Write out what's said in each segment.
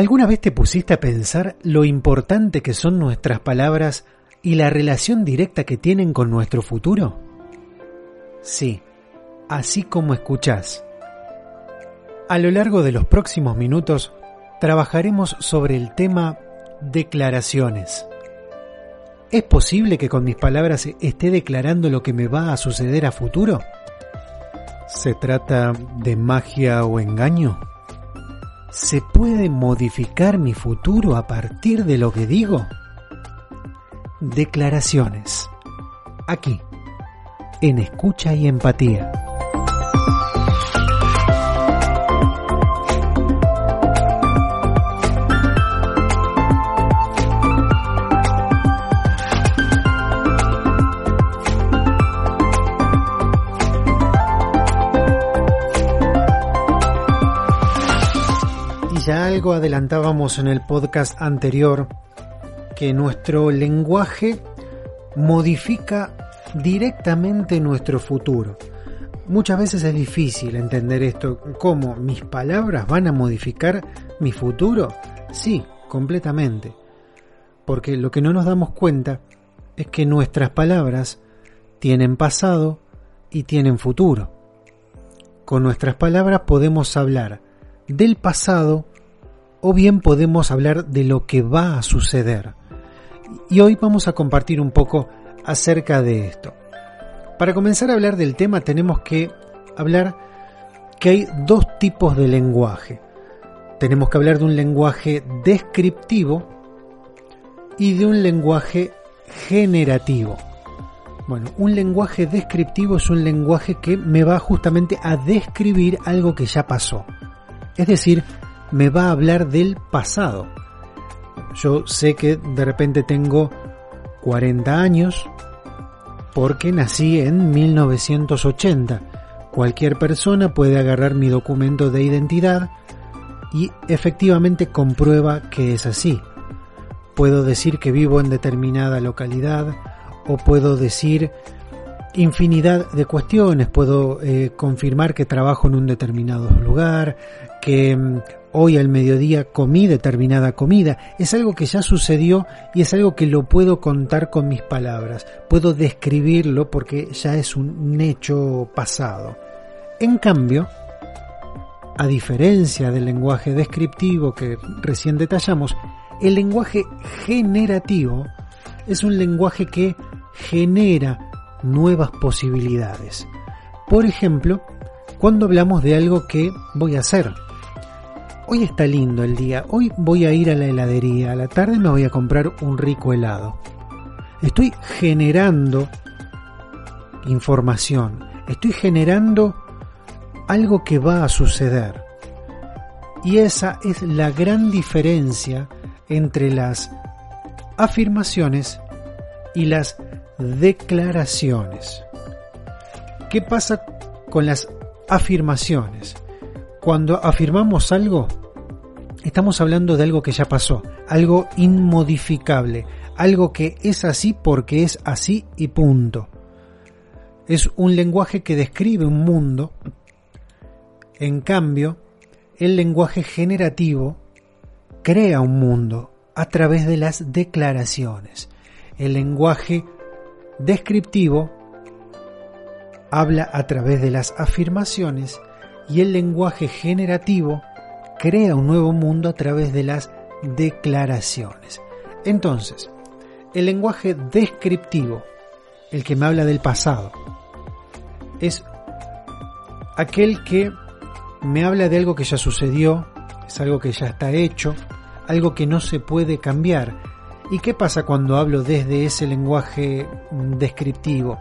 ¿Alguna vez te pusiste a pensar lo importante que son nuestras palabras y la relación directa que tienen con nuestro futuro? Sí, así como escuchás. A lo largo de los próximos minutos trabajaremos sobre el tema declaraciones. ¿Es posible que con mis palabras esté declarando lo que me va a suceder a futuro? ¿Se trata de magia o engaño? ¿Se puede modificar mi futuro a partir de lo que digo? Declaraciones. Aquí, en escucha y empatía. Ya algo adelantábamos en el podcast anterior, que nuestro lenguaje modifica directamente nuestro futuro. Muchas veces es difícil entender esto, cómo mis palabras van a modificar mi futuro. Sí, completamente. Porque lo que no nos damos cuenta es que nuestras palabras tienen pasado y tienen futuro. Con nuestras palabras podemos hablar del pasado o bien podemos hablar de lo que va a suceder. Y hoy vamos a compartir un poco acerca de esto. Para comenzar a hablar del tema tenemos que hablar que hay dos tipos de lenguaje. Tenemos que hablar de un lenguaje descriptivo y de un lenguaje generativo. Bueno, un lenguaje descriptivo es un lenguaje que me va justamente a describir algo que ya pasó. Es decir, me va a hablar del pasado. Yo sé que de repente tengo 40 años porque nací en 1980. Cualquier persona puede agarrar mi documento de identidad y efectivamente comprueba que es así. Puedo decir que vivo en determinada localidad o puedo decir infinidad de cuestiones. Puedo eh, confirmar que trabajo en un determinado lugar, que mm, hoy al mediodía comí determinada comida. Es algo que ya sucedió y es algo que lo puedo contar con mis palabras. Puedo describirlo porque ya es un hecho pasado. En cambio, a diferencia del lenguaje descriptivo que recién detallamos, el lenguaje generativo es un lenguaje que genera nuevas posibilidades. Por ejemplo, cuando hablamos de algo que voy a hacer. Hoy está lindo el día, hoy voy a ir a la heladería, a la tarde me voy a comprar un rico helado. Estoy generando información, estoy generando algo que va a suceder. Y esa es la gran diferencia entre las afirmaciones y las declaraciones. ¿Qué pasa con las afirmaciones? Cuando afirmamos algo, estamos hablando de algo que ya pasó, algo inmodificable, algo que es así porque es así y punto. Es un lenguaje que describe un mundo. En cambio, el lenguaje generativo crea un mundo a través de las declaraciones. El lenguaje descriptivo habla a través de las afirmaciones y el lenguaje generativo crea un nuevo mundo a través de las declaraciones. Entonces, el lenguaje descriptivo, el que me habla del pasado, es aquel que me habla de algo que ya sucedió, es algo que ya está hecho, algo que no se puede cambiar, ¿Y qué pasa cuando hablo desde ese lenguaje descriptivo?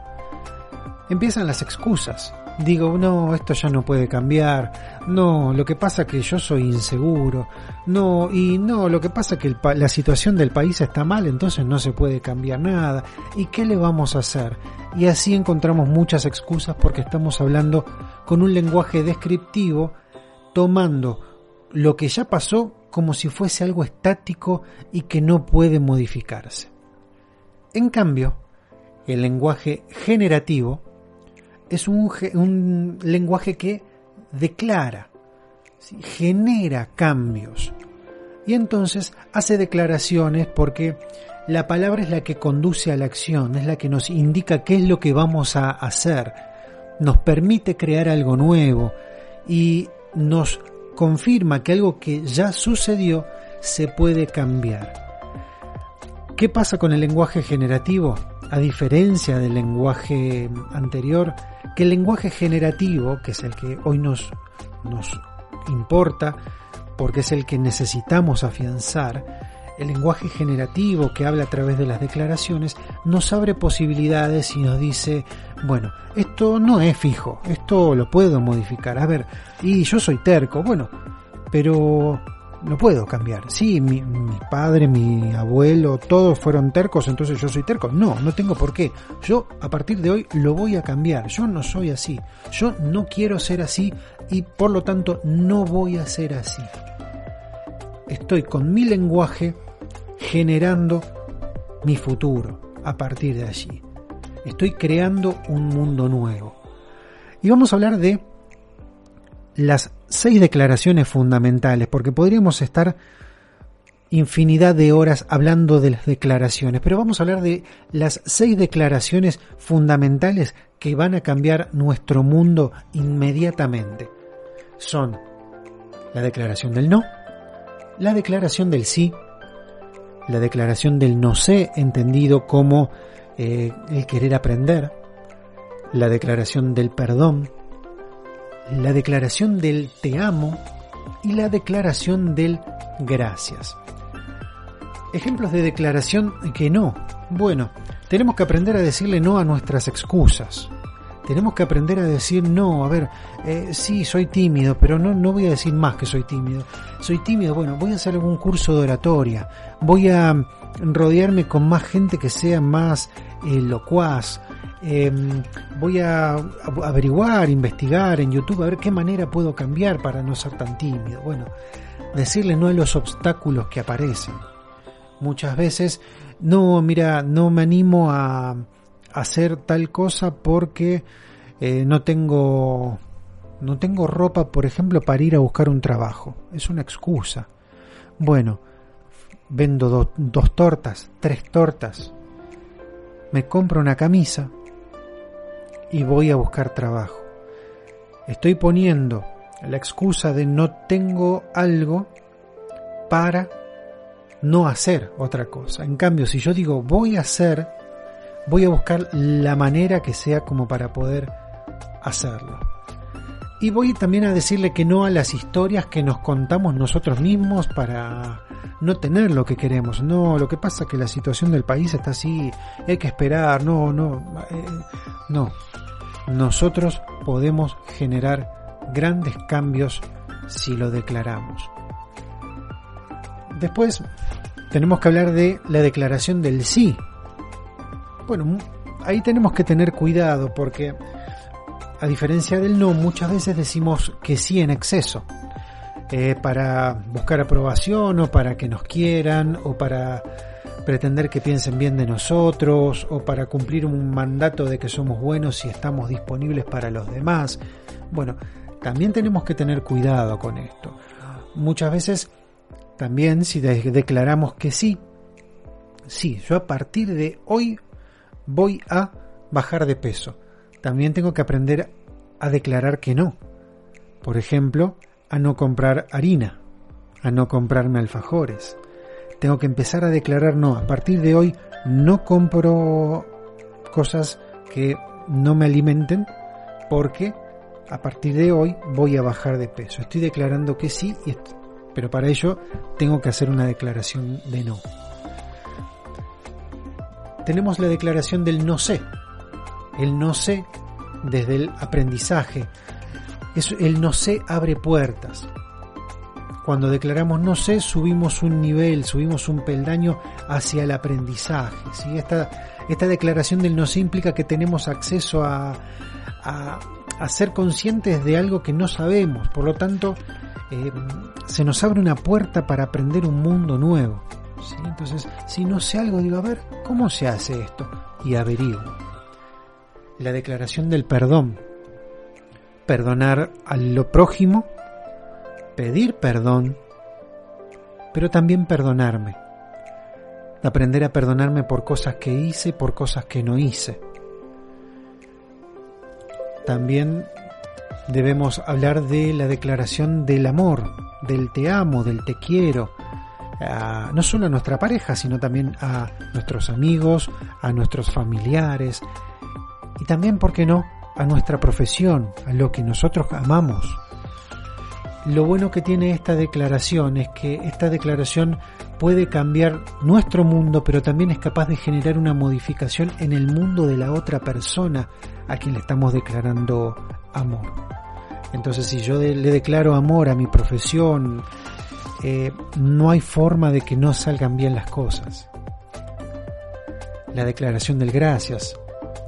Empiezan las excusas. Digo, no, esto ya no puede cambiar. No, lo que pasa que yo soy inseguro. No, y no, lo que pasa es que la situación del país está mal, entonces no se puede cambiar nada. ¿Y qué le vamos a hacer? Y así encontramos muchas excusas porque estamos hablando con un lenguaje descriptivo, tomando lo que ya pasó como si fuese algo estático y que no puede modificarse. En cambio, el lenguaje generativo es un, lenguaje que declara, genera cambios. Y entonces hace declaraciones porque la palabra es la que conduce a la acción, es la que nos indica qué es lo que vamos a hacer, nos permite crear algo nuevo y nos confirma que algo que ya sucedió se puede cambiar. ¿Qué pasa con el lenguaje generativo? A diferencia del lenguaje anterior, que el lenguaje generativo, que es el que hoy nos, nos importa, porque es el que necesitamos afianzar, el lenguaje generativo que habla a través de las declaraciones nos abre posibilidades y nos dice, bueno, esto no es fijo, esto lo puedo modificar. A ver, y yo soy terco, bueno, pero lo puedo cambiar. Sí, mi, padre, mi abuelo, todos fueron tercos, entonces yo soy terco. No, no tengo por qué. Yo a partir de hoy lo voy a cambiar. Yo no soy así. Yo no quiero ser así y por lo tanto no voy a ser así. Estoy con mi lenguaje generando mi futuro a partir de allí. Estoy creando un mundo nuevo. Y vamos a hablar de las seis declaraciones fundamentales, porque podríamos estar infinidad de horas hablando de las declaraciones, pero vamos a hablar de las seis declaraciones fundamentales que van a cambiar nuestro mundo inmediatamente. Son la declaración del no, la declaración del sí, la declaración del no sé entendido como eh, el querer aprender, la declaración del perdón, la declaración del te amo y la declaración del gracias. Ejemplos de declaración que no. Bueno, tenemos que aprender a decirle no a nuestras excusas. Tenemos que aprender a decir no, a ver, eh, sí, soy tímido, pero no, no voy a decir más que soy tímido. Soy tímido, bueno, voy a hacer algún curso de oratoria, voy a rodearme con más gente que sea más eh, locuaz, em, voy a averiguar, investigar en YouTube, a ver qué manera puedo cambiar para no ser tan tímido. Bueno, decirle no a los obstáculos que aparecen. Muchas veces, no, mira, no me animo a hacer tal cosa porque eh, no tengo no tengo ropa, por ejemplo, para ir a buscar un trabajo. Es una excusa. Bueno, vendo dos tortas, tres tortas, me compro una camisa y voy a buscar trabajo. Estoy poniendo la excusa de no tengo algo para no hacer otra cosa. En cambio, si yo digo voy a hacer, voy a buscar la manera que sea como para poder hacerlo. Y voy también a decirle que no a las historias que nos contamos nosotros mismos para no tener lo que queremos. No, lo que pasa es que la situación del país está así, hay que esperar, no, no, eh, no. Nosotros podemos generar grandes cambios si lo declaramos. Después tenemos que hablar de la declaración del sí, bueno, ahí tenemos que tener cuidado porque a diferencia del no, muchas veces decimos que sí en exceso. Eh, para buscar aprobación o para que nos quieran o para pretender que piensen bien de nosotros o para cumplir un mandato de que somos buenos y estamos disponibles para los demás. Bueno, también tenemos que tener cuidado con esto. Muchas veces también si declaramos que sí, sí, yo a partir de hoy voy a bajar de peso. También tengo que aprender a declarar que no. Por ejemplo, a no comprar harina, a no comprarme alfajores. Tengo que empezar a declarar no. A partir de hoy no compro cosas que no me alimenten porque a partir de hoy voy a bajar de peso. Estoy declarando que sí, pero para ello tengo que hacer una declaración de no tenemos la declaración del no sé. El no sé desde el aprendizaje. el no sé abre puertas. Cuando declaramos no sé, subimos un nivel, subimos un peldaño hacia el aprendizaje. ¿sí? Esta, esta declaración del no sé implica que tenemos acceso a, a, ser conscientes de algo que no sabemos. Por lo tanto, eh, se nos abre una puerta para aprender un mundo nuevo. Entonces, si no sé algo, digo, a ver, ¿cómo se hace esto? Y averiguo. La declaración del perdón. Perdonar a lo prójimo, pedir perdón pero también perdonarme. Aprender a perdonarme por cosas que hice, por cosas que no hice. También debemos hablar de la declaración del amor, del te amo, del te quiero, no solo a nuestra pareja, sino también a nuestros amigos, a nuestros familiares y también, ¿por qué no?, a nuestra profesión, a lo que nosotros amamos. Lo bueno que tiene esta declaración es que esta declaración puede cambiar nuestro mundo, pero también es capaz de generar una modificación en el mundo de la otra persona a quien le estamos declarando amor. Entonces, si yo le declaro amor a mi profesión, eh, no hay forma de que no salgan bien las cosas. La declaración del gracias,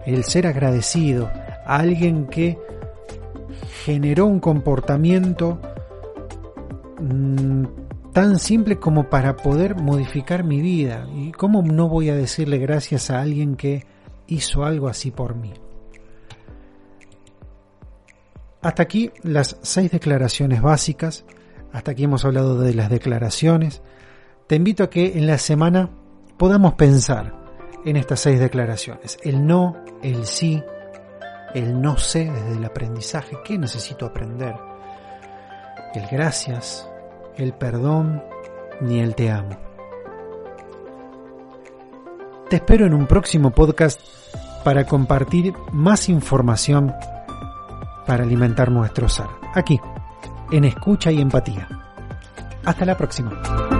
el ser agradecido a alguien que generó un comportamiento mm, tan simple como para poder modificar mi vida. ¿Y cómo no voy a decirle gracias a alguien que hizo algo así por mí? Hasta aquí las seis declaraciones básicas. Hasta aquí hemos hablado de las declaraciones. Te invito a que en la semana podamos pensar en estas seis declaraciones. El no, el sí, el no sé desde el aprendizaje, qué necesito aprender. El gracias, el perdón, ni el te amo. Te espero en un próximo podcast para compartir más información para alimentar nuestro ser. Aquí, en escucha y empatía. Hasta la próxima.